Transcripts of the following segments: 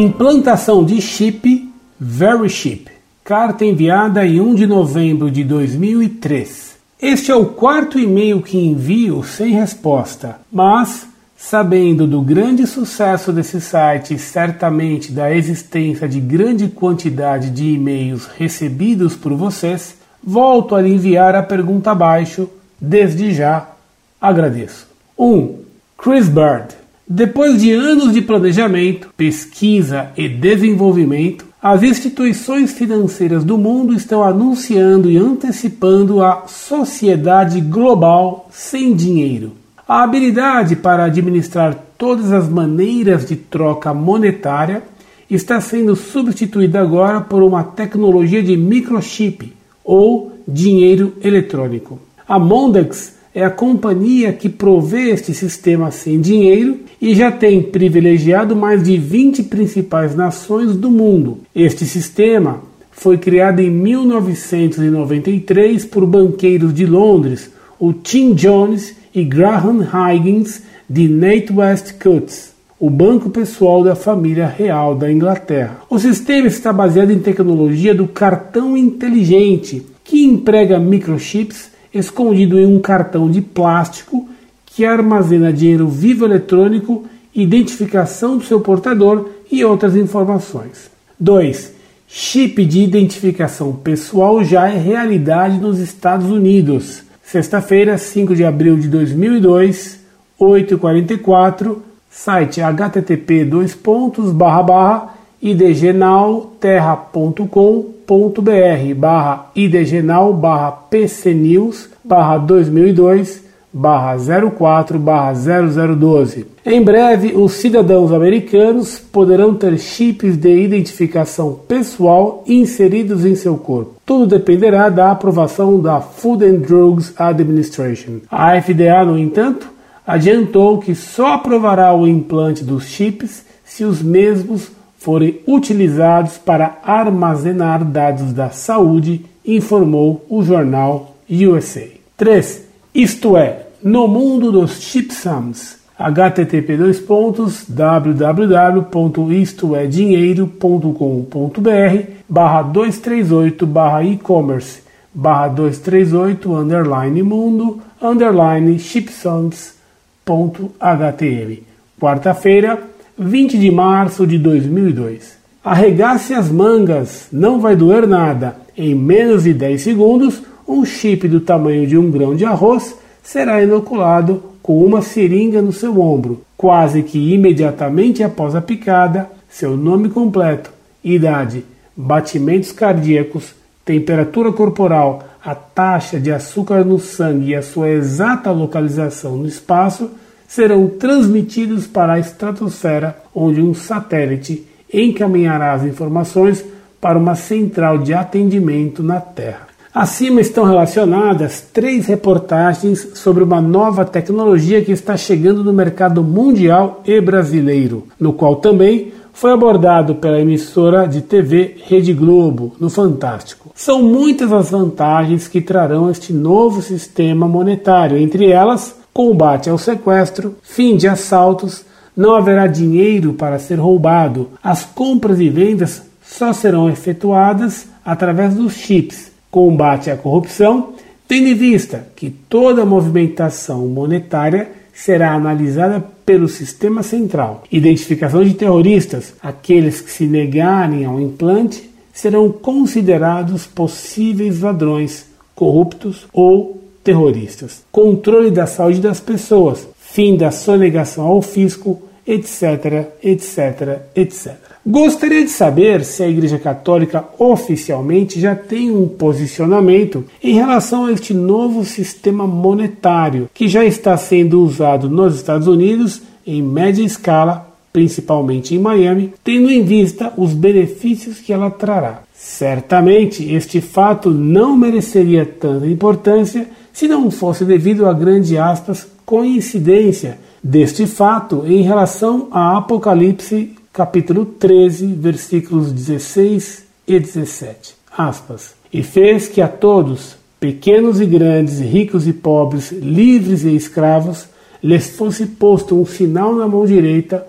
Implantação de chip VeryChip. Carta enviada em 1 de novembro de 2003. Este é o quarto e-mail que envio sem resposta, mas sabendo do grande sucesso desse site e certamente da existência de grande quantidade de e-mails recebidos por vocês, volto a enviar a pergunta abaixo. Desde já agradeço. 1. Um, Chris Bird. Depois de anos de planejamento, pesquisa e desenvolvimento, as instituições financeiras do mundo estão anunciando e antecipando a sociedade global sem dinheiro. A habilidade para administrar todas as maneiras de troca monetária está sendo substituída agora por uma tecnologia de microchip ou dinheiro eletrônico. A Mondex é a companhia que provê este sistema sem dinheiro e já tem privilegiado mais de 20 principais nações do mundo. Este sistema foi criado em 1993 por banqueiros de Londres, o Tim Jones e Graham Higgins de NatWest Cuts, o banco pessoal da família real da Inglaterra. O sistema está baseado em tecnologia do cartão inteligente, que emprega microchips escondido em um cartão de plástico que armazena dinheiro vivo eletrônico, identificação do seu portador e outras informações. 2. Chip de identificação pessoal já é realidade nos Estados Unidos. Sexta-feira, 5 de abril de 2002, 8h44, site http idgnalterra.com.br barra idgnal barra pcnews barra 2002 barra 04 barra 0012. Em breve, os cidadãos americanos poderão ter chips de identificação pessoal inseridos em seu corpo. Tudo dependerá da aprovação da Food and Drugs Administration. A FDA, no entanto, adiantou que só aprovará o implante dos chips se os mesmos forem utilizados para armazenar dados da saúde, informou o jornal USA. 3. Isto é, no mundo dos chipsums, http www.istoedinheiro.com.br barra 238 barra e-commerce barra 238 underline mundo underline chipsums.htm Quarta-feira, 20 de março de 2002. Arregace as mangas, não vai doer nada. Em menos de 10 segundos, um chip do tamanho de um grão de arroz será inoculado com uma seringa no seu ombro. Quase que imediatamente após a picada, seu nome completo, idade, batimentos cardíacos, temperatura corporal, a taxa de açúcar no sangue e a sua exata localização no espaço serão transmitidos para a estratosfera, onde um satélite encaminhará as informações para uma central de atendimento na Terra. Acima estão relacionadas três reportagens sobre uma nova tecnologia que está chegando no mercado mundial e brasileiro, no qual também foi abordado pela emissora de TV Rede Globo, no Fantástico. São muitas as vantagens que trarão este novo sistema monetário, entre elas combate ao sequestro, fim de assaltos, não haverá dinheiro para ser roubado, as compras e vendas só serão efetuadas através dos chips, combate à corrupção, tendo em vista que toda movimentação monetária será analisada pelo sistema central. Identificação de terroristas, aqueles que se negarem ao implante serão considerados possíveis ladrões, corruptos ou terroristas, controle da saúde das pessoas, fim da sonegação ao fisco, etc, etc, etc. Gostaria de saber se a Igreja Católica oficialmente já tem um posicionamento em relação a este novo sistema monetário que já está sendo usado nos Estados Unidos em média escala, principalmente em Miami, tendo em vista os benefícios que ela trará. Certamente este fato não mereceria tanta importância se não fosse devido a grande aspas coincidência deste fato em relação a Apocalipse capítulo 13, versículos 16 e 17. Aspas. E fez que a todos, pequenos e grandes, ricos e pobres, livres e escravos, lhes fosse posto um sinal na mão direita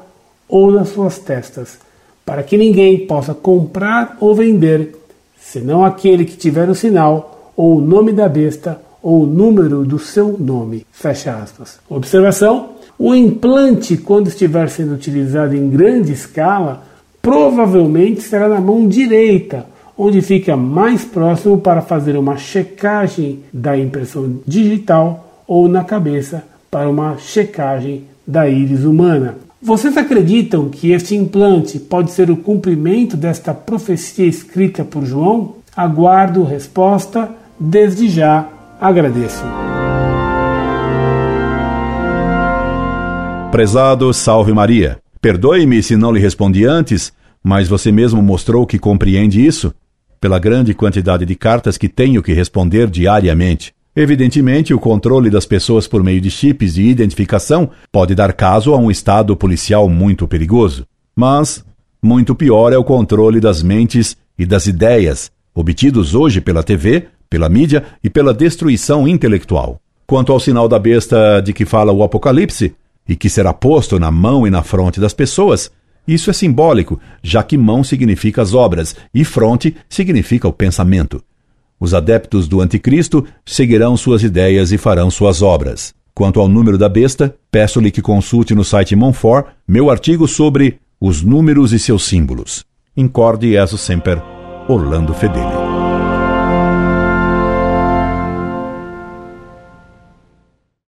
ou nas suas testas, para que ninguém possa comprar ou vender, senão aquele que tiver o sinal, ou o nome da besta, ou o número do seu nome. Fecha aspas. Observação: o implante, quando estiver sendo utilizado em grande escala, provavelmente será na mão direita, onde fica mais próximo para fazer uma checagem da impressão digital ou na cabeça para uma checagem da íris humana. Vocês acreditam que este implante pode ser o cumprimento desta profecia escrita por João? Aguardo resposta. Desde já agradeço. Prezado Salve Maria, perdoe-me se não lhe respondi antes, mas você mesmo mostrou que compreende isso, pela grande quantidade de cartas que tenho que responder diariamente. Evidentemente, o controle das pessoas por meio de chips de identificação pode dar caso a um estado policial muito perigoso. Mas, muito pior é o controle das mentes e das ideias, obtidos hoje pela TV, pela mídia e pela destruição intelectual. Quanto ao sinal da besta de que fala o Apocalipse, e que será posto na mão e na fronte das pessoas, isso é simbólico, já que mão significa as obras e fronte significa o pensamento. Os adeptos do Anticristo seguirão suas ideias e farão suas obras. Quanto ao número da besta, peço-lhe que consulte no site Monfort meu artigo sobre os números e seus símbolos. Incorde e sempre, Orlando Fedeli.